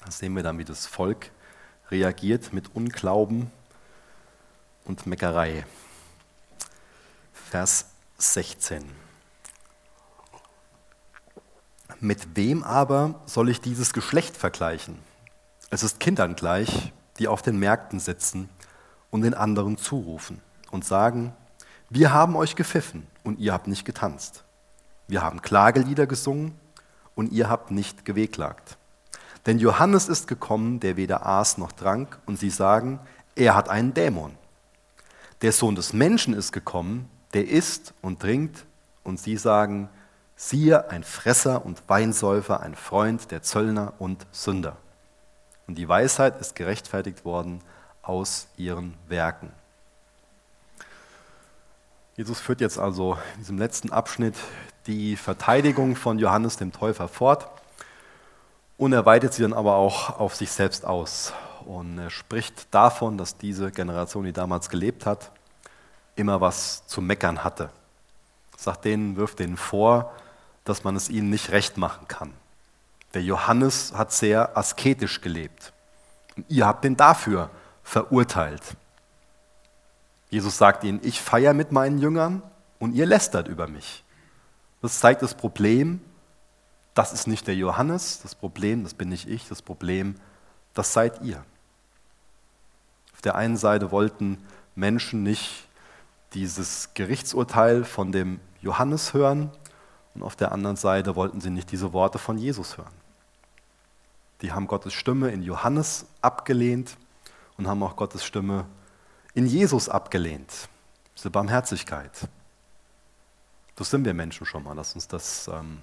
Da sehen wir dann, wie das Volk reagiert mit Unglauben und Meckerei. Vers 16. Mit wem aber soll ich dieses Geschlecht vergleichen? Es ist Kindern gleich, die auf den Märkten sitzen und den anderen zurufen und sagen, wir haben euch gepfiffen und ihr habt nicht getanzt. Wir haben Klagelieder gesungen und ihr habt nicht gewehklagt. Denn Johannes ist gekommen, der weder aß noch trank, und sie sagen, er hat einen Dämon. Der Sohn des Menschen ist gekommen, der isst und trinkt, und sie sagen, siehe, ein Fresser und Weinsäufer, ein Freund der Zöllner und Sünder. Und die Weisheit ist gerechtfertigt worden aus ihren Werken. Jesus führt jetzt also in diesem letzten Abschnitt die Verteidigung von Johannes dem Täufer fort und er weitet sie dann aber auch auf sich selbst aus. Und er spricht davon, dass diese Generation, die damals gelebt hat, immer was zu meckern hatte. Sagt denen, wirft denen vor, dass man es ihnen nicht recht machen kann. Der Johannes hat sehr asketisch gelebt. Und ihr habt ihn dafür verurteilt. Jesus sagt ihnen, ich feiere mit meinen Jüngern und ihr lästert über mich. Das zeigt das Problem, das ist nicht der Johannes, das Problem, das bin nicht ich, das Problem, das seid ihr. Auf der einen Seite wollten Menschen nicht dieses Gerichtsurteil von dem Johannes hören und auf der anderen Seite wollten sie nicht diese Worte von Jesus hören. Die haben Gottes Stimme in Johannes abgelehnt und haben auch Gottes Stimme in Jesus abgelehnt. Diese Barmherzigkeit. Das sind wir Menschen schon mal, dass, uns das, ähm,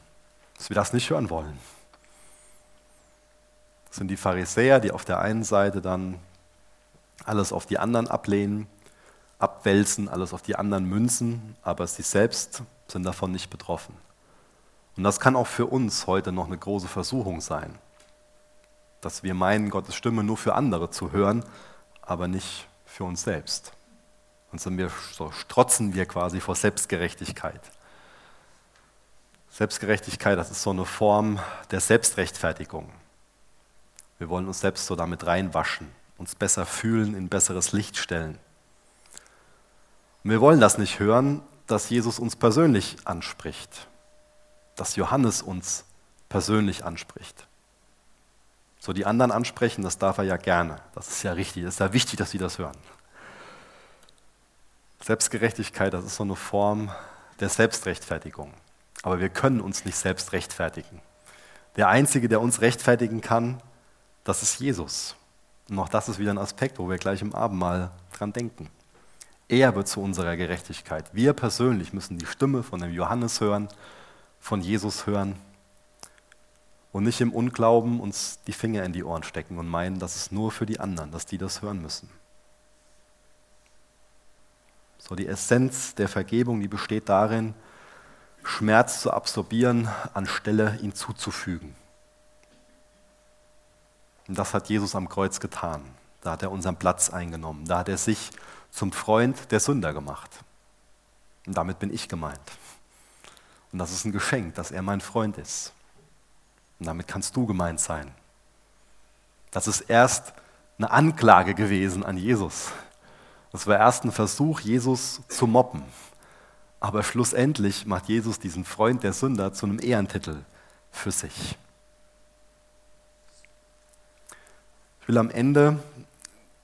dass wir das nicht hören wollen. Das sind die Pharisäer, die auf der einen Seite dann alles auf die anderen ablehnen, abwälzen, alles auf die anderen münzen, aber sie selbst sind davon nicht betroffen. Und das kann auch für uns heute noch eine große Versuchung sein, dass wir meinen, Gottes Stimme nur für andere zu hören, aber nicht für uns selbst. Und sind wir, so strotzen wir quasi vor Selbstgerechtigkeit. Selbstgerechtigkeit, das ist so eine Form der Selbstrechtfertigung. Wir wollen uns selbst so damit reinwaschen, uns besser fühlen, in besseres Licht stellen. Und wir wollen das nicht hören, dass Jesus uns persönlich anspricht, dass Johannes uns persönlich anspricht. So die anderen ansprechen, das darf er ja gerne. Das ist ja richtig, das ist ja wichtig, dass sie das hören. Selbstgerechtigkeit, das ist so eine Form der Selbstrechtfertigung. Aber wir können uns nicht selbst rechtfertigen. Der Einzige, der uns rechtfertigen kann, das ist Jesus. Und auch das ist wieder ein Aspekt, wo wir gleich im Abendmahl dran denken. Er wird zu unserer Gerechtigkeit. Wir persönlich müssen die Stimme von dem Johannes hören, von Jesus hören und nicht im Unglauben uns die Finger in die Ohren stecken und meinen, das ist nur für die anderen, dass die das hören müssen. So die Essenz der Vergebung, die besteht darin, Schmerz zu absorbieren, anstelle ihn zuzufügen. Und das hat Jesus am Kreuz getan. Da hat er unseren Platz eingenommen. Da hat er sich zum Freund der Sünder gemacht. Und damit bin ich gemeint. Und das ist ein Geschenk, dass er mein Freund ist. Und damit kannst du gemeint sein. Das ist erst eine Anklage gewesen an Jesus. Das war erst ein Versuch, Jesus zu mobben. Aber schlussendlich macht Jesus diesen Freund der Sünder zu einem Ehrentitel für sich. Ich will am Ende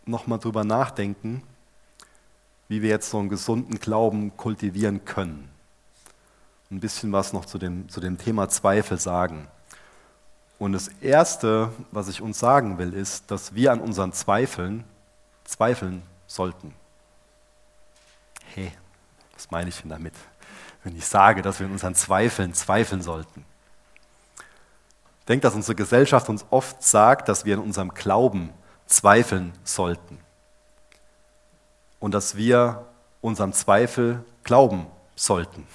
nochmal drüber nachdenken, wie wir jetzt so einen gesunden Glauben kultivieren können. Ein bisschen was noch zu dem, zu dem Thema Zweifel sagen. Und das Erste, was ich uns sagen will, ist, dass wir an unseren Zweifeln zweifeln sollten. Hey, was meine ich denn damit, wenn ich sage, dass wir in unseren Zweifeln zweifeln sollten? Ich denke, dass unsere Gesellschaft uns oft sagt, dass wir in unserem Glauben zweifeln sollten. Und dass wir unserem Zweifel glauben sollten.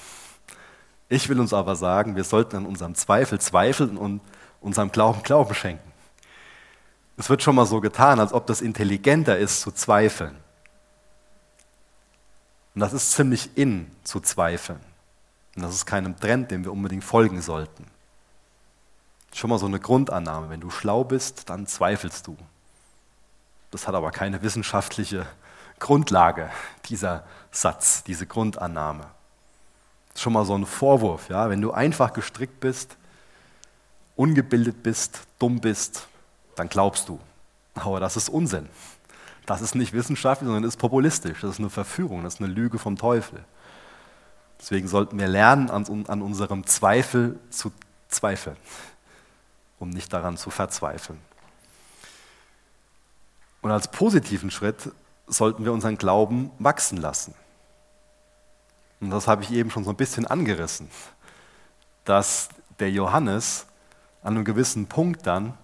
Ich will uns aber sagen, wir sollten an unserem Zweifel zweifeln und unserem Glauben Glauben schenken. Es wird schon mal so getan, als ob das intelligenter ist zu zweifeln. Und das ist ziemlich in zu zweifeln. Und das ist keinem Trend, dem wir unbedingt folgen sollten. Schon mal so eine Grundannahme. Wenn du schlau bist, dann zweifelst du. Das hat aber keine wissenschaftliche Grundlage, dieser Satz, diese Grundannahme. Das ist schon mal so ein Vorwurf. Ja? Wenn du einfach gestrickt bist, ungebildet bist, dumm bist, dann glaubst du. Aber das ist Unsinn. Das ist nicht wissenschaftlich, sondern ist populistisch. Das ist eine Verführung, das ist eine Lüge vom Teufel. Deswegen sollten wir lernen, an, an unserem Zweifel zu zweifeln um nicht daran zu verzweifeln. Und als positiven Schritt sollten wir unseren Glauben wachsen lassen. Und das habe ich eben schon so ein bisschen angerissen, dass der Johannes an einem gewissen Punkt dann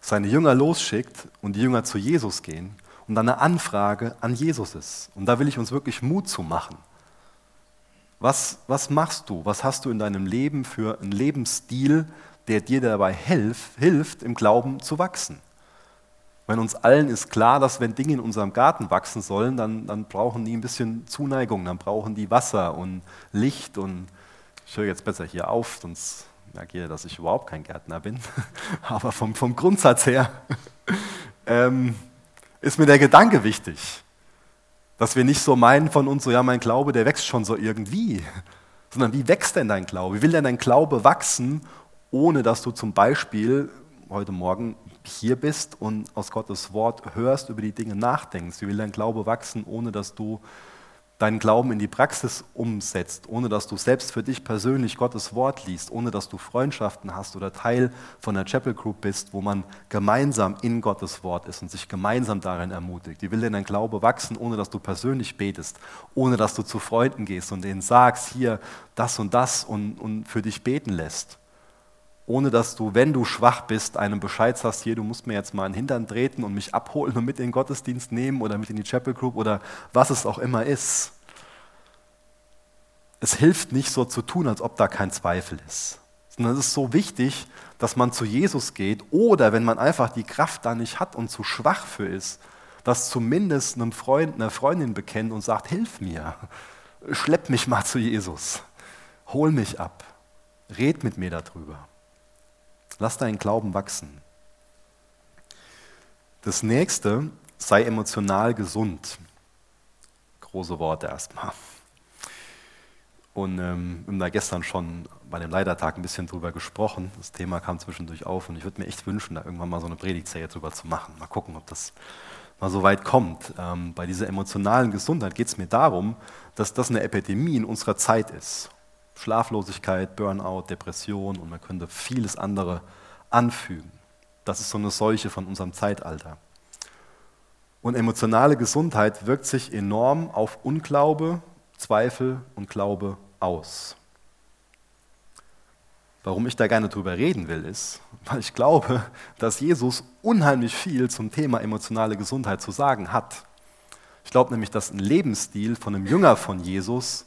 seine Jünger losschickt und die Jünger zu Jesus gehen und dann eine Anfrage an Jesus ist. Und da will ich uns wirklich Mut zu machen. Was, was machst du? Was hast du in deinem Leben für einen Lebensstil, der dir dabei hilft, hilft, im Glauben zu wachsen. Wenn uns allen ist klar, dass wenn Dinge in unserem Garten wachsen sollen, dann, dann brauchen die ein bisschen Zuneigung, dann brauchen die Wasser und Licht und ich höre jetzt besser hier auf, sonst merkt ihr, dass ich überhaupt kein Gärtner bin. Aber vom, vom Grundsatz her ähm, ist mir der Gedanke wichtig, dass wir nicht so meinen von uns, so ja, mein Glaube, der wächst schon so irgendwie, sondern wie wächst denn dein Glaube? Wie will denn dein Glaube wachsen, ohne dass du zum Beispiel heute Morgen hier bist und aus Gottes Wort hörst, über die Dinge nachdenkst. Wie will dein Glaube wachsen, ohne dass du deinen Glauben in die Praxis umsetzt, ohne dass du selbst für dich persönlich Gottes Wort liest, ohne dass du Freundschaften hast oder Teil von der Chapel Group bist, wo man gemeinsam in Gottes Wort ist und sich gemeinsam darin ermutigt. Wie will denn dein Glaube wachsen, ohne dass du persönlich betest, ohne dass du zu Freunden gehst und denen sagst, hier das und das und, und für dich beten lässt? Ohne dass du, wenn du schwach bist, einem Bescheid sagst, hier, du musst mir jetzt mal einen Hintern treten und mich abholen und mit in den Gottesdienst nehmen oder mit in die Chapel Group oder was es auch immer ist. es hilft nicht so zu tun, als ob da kein Zweifel ist, sondern es ist so wichtig, dass man zu Jesus geht oder wenn man einfach die Kraft da nicht hat und zu schwach für ist, dass zumindest einem Freund, einer Freundin bekennt und sagt, hilf mir, schlepp mich mal zu Jesus, hol mich ab, red mit mir darüber. Lass deinen Glauben wachsen. Das nächste, sei emotional gesund. Große Worte erstmal. Und ähm, wir haben da gestern schon bei dem Leitertag ein bisschen drüber gesprochen. Das Thema kam zwischendurch auf und ich würde mir echt wünschen, da irgendwann mal so eine Predigtserie drüber zu machen. Mal gucken, ob das mal so weit kommt. Ähm, bei dieser emotionalen Gesundheit geht es mir darum, dass das eine Epidemie in unserer Zeit ist. Schlaflosigkeit, Burnout, Depression und man könnte vieles andere anfügen. Das ist so eine Seuche von unserem Zeitalter. Und emotionale Gesundheit wirkt sich enorm auf Unglaube, Zweifel und Glaube aus. Warum ich da gerne drüber reden will, ist, weil ich glaube, dass Jesus unheimlich viel zum Thema emotionale Gesundheit zu sagen hat. Ich glaube nämlich, dass ein Lebensstil von einem Jünger von Jesus,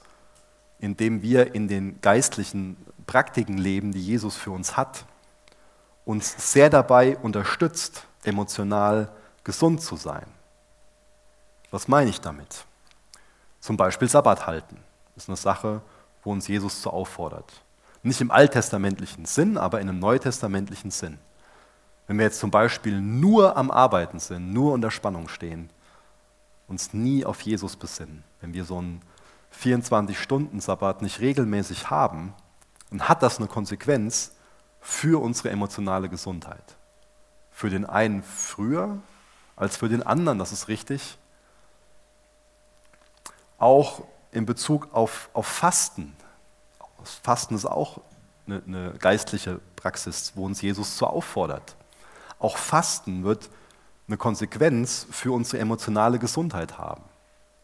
in dem wir in den geistlichen Praktiken leben, die Jesus für uns hat, uns sehr dabei unterstützt, emotional gesund zu sein. Was meine ich damit? Zum Beispiel Sabbat halten. Das ist eine Sache, wo uns Jesus zu auffordert. Nicht im alttestamentlichen Sinn, aber in einem neutestamentlichen Sinn. Wenn wir jetzt zum Beispiel nur am Arbeiten sind, nur unter Spannung stehen, uns nie auf Jesus besinnen, wenn wir so einen 24-Stunden-Sabbat nicht regelmäßig haben, dann hat das eine Konsequenz für unsere emotionale Gesundheit. Für den einen früher als für den anderen, das ist richtig. Auch in Bezug auf, auf Fasten. Fasten ist auch eine, eine geistliche Praxis, wo uns Jesus so auffordert. Auch Fasten wird eine Konsequenz für unsere emotionale Gesundheit haben.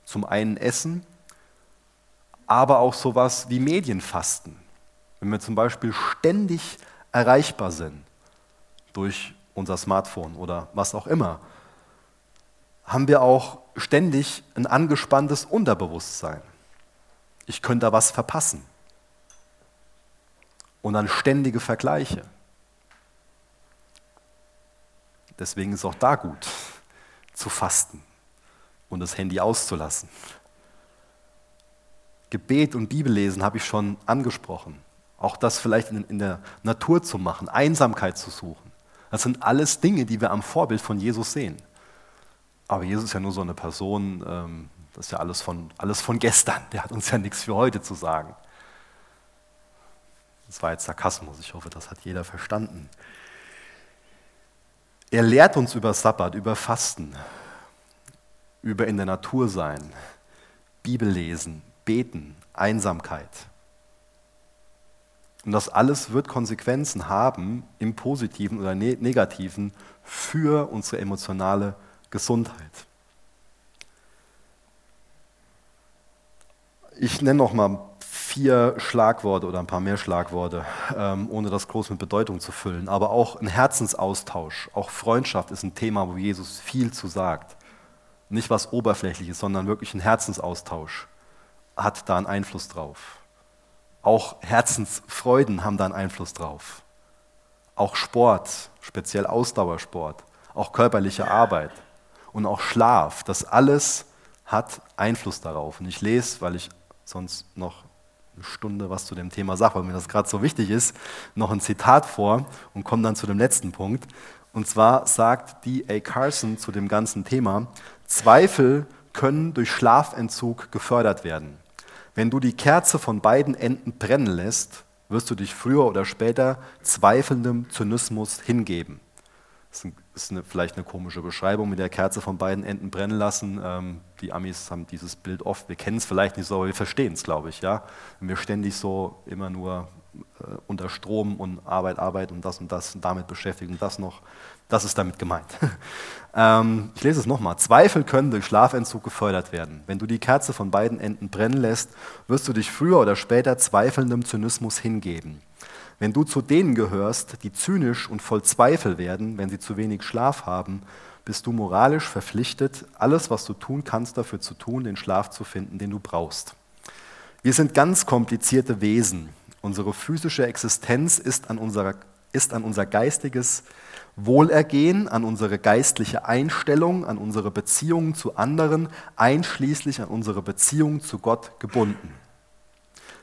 Zum einen Essen, aber auch sowas wie Medienfasten. Wenn wir zum Beispiel ständig erreichbar sind durch unser Smartphone oder was auch immer, haben wir auch ständig ein angespanntes Unterbewusstsein. Ich könnte da was verpassen. Und dann ständige Vergleiche. Deswegen ist auch da gut zu fasten und das Handy auszulassen. Gebet und Bibellesen habe ich schon angesprochen. Auch das vielleicht in, in der Natur zu machen, Einsamkeit zu suchen. Das sind alles Dinge, die wir am Vorbild von Jesus sehen. Aber Jesus ist ja nur so eine Person, ähm, das ist ja alles von, alles von gestern. Der hat uns ja nichts für heute zu sagen. Das war jetzt Sarkasmus, ich hoffe, das hat jeder verstanden. Er lehrt uns über Sabbat, über Fasten, über in der Natur sein, Bibel lesen, beten, Einsamkeit. Und das alles wird Konsequenzen haben, im positiven oder ne-, negativen, für unsere emotionale Gesundheit. Ich nenne noch mal vier Schlagworte oder ein paar mehr Schlagworte, ähm, ohne das groß mit Bedeutung zu füllen. Aber auch ein Herzensaustausch, auch Freundschaft ist ein Thema, wo Jesus viel zu sagt. Nicht was Oberflächliches, sondern wirklich ein Herzensaustausch hat da einen Einfluss drauf. Auch Herzensfreuden haben da einen Einfluss drauf. Auch Sport, speziell Ausdauersport, auch körperliche Arbeit und auch Schlaf, das alles hat Einfluss darauf. Und ich lese, weil ich sonst noch eine Stunde was zu dem Thema sage, weil mir das gerade so wichtig ist, noch ein Zitat vor und komme dann zu dem letzten Punkt. Und zwar sagt D.A. Carson zu dem ganzen Thema, Zweifel können durch Schlafentzug gefördert werden. Wenn du die Kerze von beiden Enden brennen lässt, wirst du dich früher oder später zweifelndem Zynismus hingeben. Das ist eine, vielleicht eine komische Beschreibung, mit der Kerze von beiden Enden brennen lassen. Ähm, die Amis haben dieses Bild oft, wir kennen es vielleicht nicht so, aber wir verstehen es, glaube ich. Ja? Wenn wir ständig so immer nur äh, unter Strom und Arbeit, Arbeit und das und das und damit beschäftigen und das noch, das ist damit gemeint. ähm, ich lese es nochmal. Zweifel können durch Schlafentzug gefördert werden. Wenn du die Kerze von beiden Enden brennen lässt, wirst du dich früher oder später zweifelndem Zynismus hingeben. Wenn du zu denen gehörst, die zynisch und voll Zweifel werden, wenn sie zu wenig Schlaf haben, bist du moralisch verpflichtet, alles, was du tun kannst, dafür zu tun, den Schlaf zu finden, den du brauchst. Wir sind ganz komplizierte Wesen. Unsere physische Existenz ist an, unserer, ist an unser geistiges Wohlergehen, an unsere geistliche Einstellung, an unsere Beziehungen zu anderen, einschließlich an unsere Beziehung zu Gott gebunden.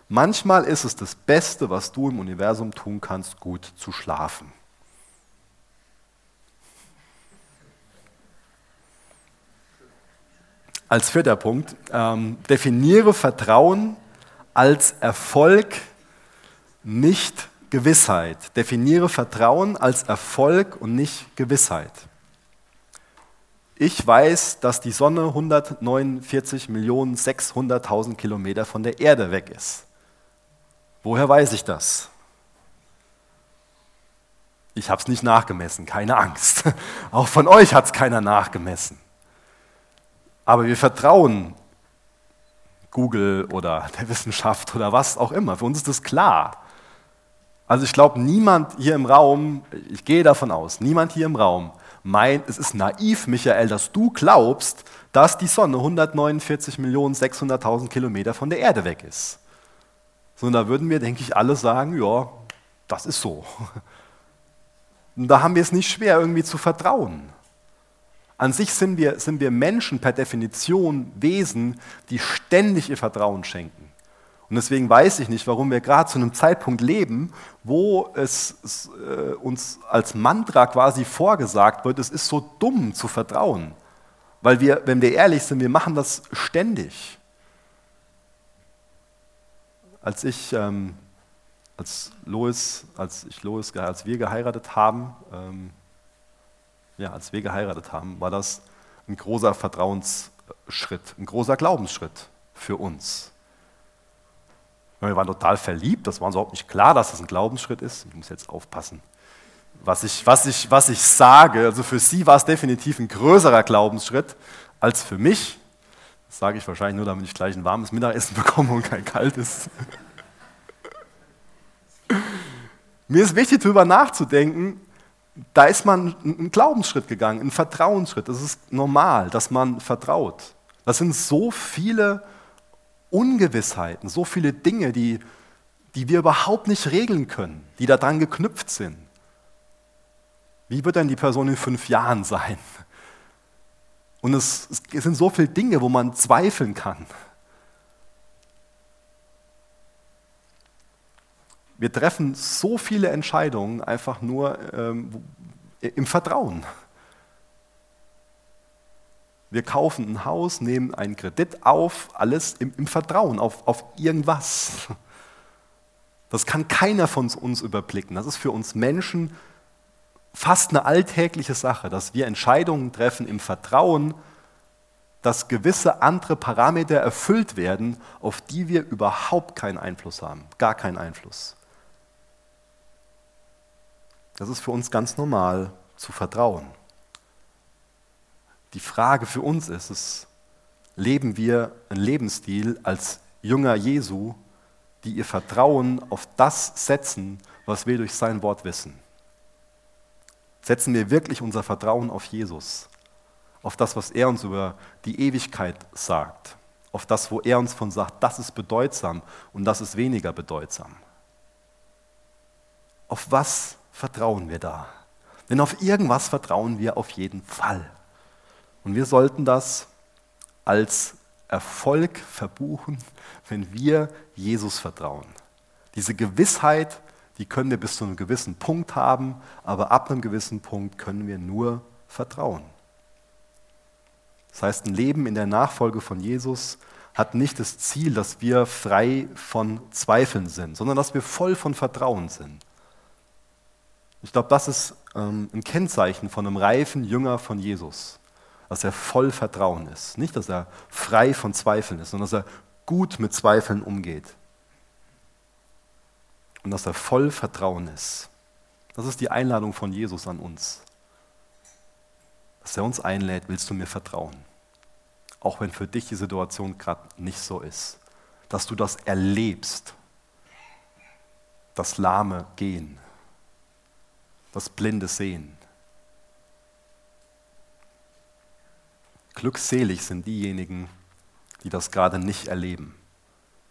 Manchmal ist es das Beste, was du im Universum tun kannst, gut zu schlafen. Als vierter Punkt, ähm, definiere Vertrauen als Erfolg, nicht Gewissheit. Definiere Vertrauen als Erfolg und nicht Gewissheit. Ich weiß, dass die Sonne 149.600.000 Kilometer von der Erde weg ist. Woher weiß ich das? Ich habe es nicht nachgemessen, keine Angst. Auch von euch hat es keiner nachgemessen. Aber wir vertrauen Google oder der Wissenschaft oder was auch immer. Für uns ist das klar. Also ich glaube, niemand hier im Raum, ich gehe davon aus, niemand hier im Raum meint, es ist naiv, Michael, dass du glaubst, dass die Sonne 149.600.000 Kilometer von der Erde weg ist. Sondern da würden wir, denke ich, alle sagen, ja, das ist so. Und da haben wir es nicht schwer, irgendwie zu vertrauen. An sich sind wir, sind wir Menschen per Definition Wesen, die ständig ihr Vertrauen schenken. Und deswegen weiß ich nicht, warum wir gerade zu einem Zeitpunkt leben, wo es, es äh, uns als Mantra quasi vorgesagt wird, es ist so dumm zu vertrauen. Weil wir, wenn wir ehrlich sind, wir machen das ständig. Als ich, ähm, als Lois, als ich Lois, als wir geheiratet haben, ähm, ja, als wir geheiratet haben, war das ein großer Vertrauensschritt, ein großer Glaubensschritt für uns. Wir waren total verliebt, das war uns überhaupt nicht klar, dass das ein Glaubensschritt ist. Ich muss jetzt aufpassen, was ich, was ich, was ich sage. Also für sie war es definitiv ein größerer Glaubensschritt als für mich. Das sage ich wahrscheinlich nur, damit ich gleich ein warmes Mittagessen bekomme und kein kaltes. Mir ist wichtig, darüber nachzudenken, da ist man einen Glaubensschritt gegangen, einen Vertrauensschritt. Das ist normal, dass man vertraut. Das sind so viele Ungewissheiten, so viele Dinge, die, die wir überhaupt nicht regeln können, die daran geknüpft sind. Wie wird denn die Person in fünf Jahren sein? Und es, es sind so viele Dinge, wo man zweifeln kann. Wir treffen so viele Entscheidungen einfach nur ähm, im Vertrauen. Wir kaufen ein Haus, nehmen einen Kredit auf, alles im, im Vertrauen auf, auf irgendwas. Das kann keiner von uns überblicken. Das ist für uns Menschen fast eine alltägliche Sache, dass wir Entscheidungen treffen im Vertrauen, dass gewisse andere Parameter erfüllt werden, auf die wir überhaupt keinen Einfluss haben, gar keinen Einfluss. Das ist für uns ganz normal zu vertrauen. Die Frage für uns ist es, leben wir einen Lebensstil als Jünger Jesu, die ihr Vertrauen auf das setzen, was wir durch sein Wort wissen? Setzen wir wirklich unser Vertrauen auf Jesus, auf das, was er uns über die Ewigkeit sagt, auf das, wo er uns von sagt, das ist bedeutsam und das ist weniger bedeutsam? Auf was vertrauen wir da? Denn auf irgendwas vertrauen wir auf jeden Fall. Und wir sollten das als Erfolg verbuchen, wenn wir Jesus vertrauen. Diese Gewissheit, die können wir bis zu einem gewissen Punkt haben, aber ab einem gewissen Punkt können wir nur vertrauen. Das heißt, ein Leben in der Nachfolge von Jesus hat nicht das Ziel, dass wir frei von Zweifeln sind, sondern dass wir voll von Vertrauen sind. Ich glaube, das ist ähm, ein Kennzeichen von einem reifen Jünger von Jesus, dass er voll Vertrauen ist. Nicht, dass er frei von Zweifeln ist, sondern dass er gut mit Zweifeln umgeht. Und dass er voll Vertrauen ist. Das ist die Einladung von Jesus an uns. Dass er uns einlädt, willst du mir vertrauen. Auch wenn für dich die Situation gerade nicht so ist. Dass du das erlebst. Das lahme Gehen das blinde Sehen. Glückselig sind diejenigen, die das gerade nicht erleben,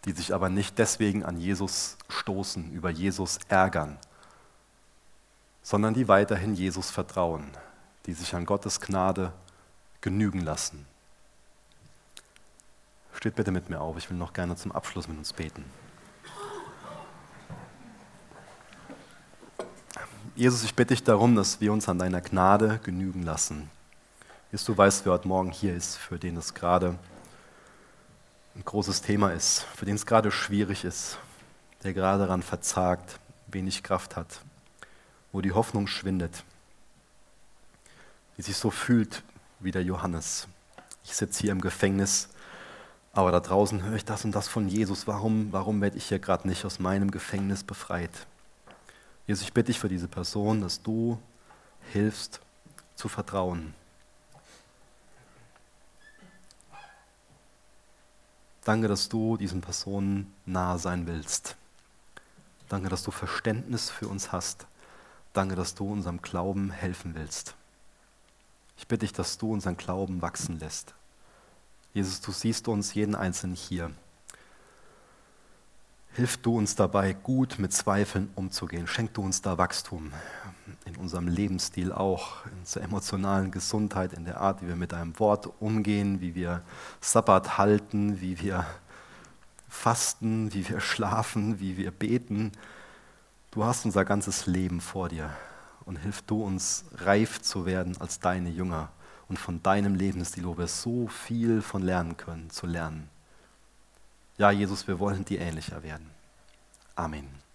die sich aber nicht deswegen an Jesus stoßen, über Jesus ärgern, sondern die weiterhin Jesus vertrauen, die sich an Gottes Gnade genügen lassen. Steht bitte mit mir auf, ich will noch gerne zum Abschluss mit uns beten. Jesus, ich bitte dich darum, dass wir uns an deiner Gnade genügen lassen. Jesus, du weißt, wer heute Morgen hier ist, für den es gerade ein großes Thema ist, für den es gerade schwierig ist, der gerade daran verzagt, wenig Kraft hat, wo die Hoffnung schwindet, die sich so fühlt wie der Johannes. Ich sitze hier im Gefängnis, aber da draußen höre ich das und das von Jesus. Warum, warum werde ich hier gerade nicht aus meinem Gefängnis befreit? Jesus, ich bitte dich für diese Person, dass du hilfst zu vertrauen, Danke, dass du diesen Personen nahe sein willst. Danke, dass du Verständnis für uns hast. Danke, dass du unserem Glauben helfen willst. Ich bitte dich, dass du unseren Glauben wachsen lässt. Jesus, du siehst uns jeden Einzelnen hier. Hilf du uns dabei, gut mit Zweifeln umzugehen. Schenk du uns da Wachstum in unserem Lebensstil auch, in unserer emotionalen Gesundheit, in der Art, wie wir mit einem Wort umgehen, wie wir Sabbat halten, wie wir fasten, wie wir schlafen, wie wir beten. Du hast unser ganzes Leben vor dir und hilf du uns, reif zu werden als deine Jünger und von deinem Lebensstil, wo wir so viel von lernen können, zu lernen. Ja, Jesus, wir wollen dir ähnlicher werden. Amen.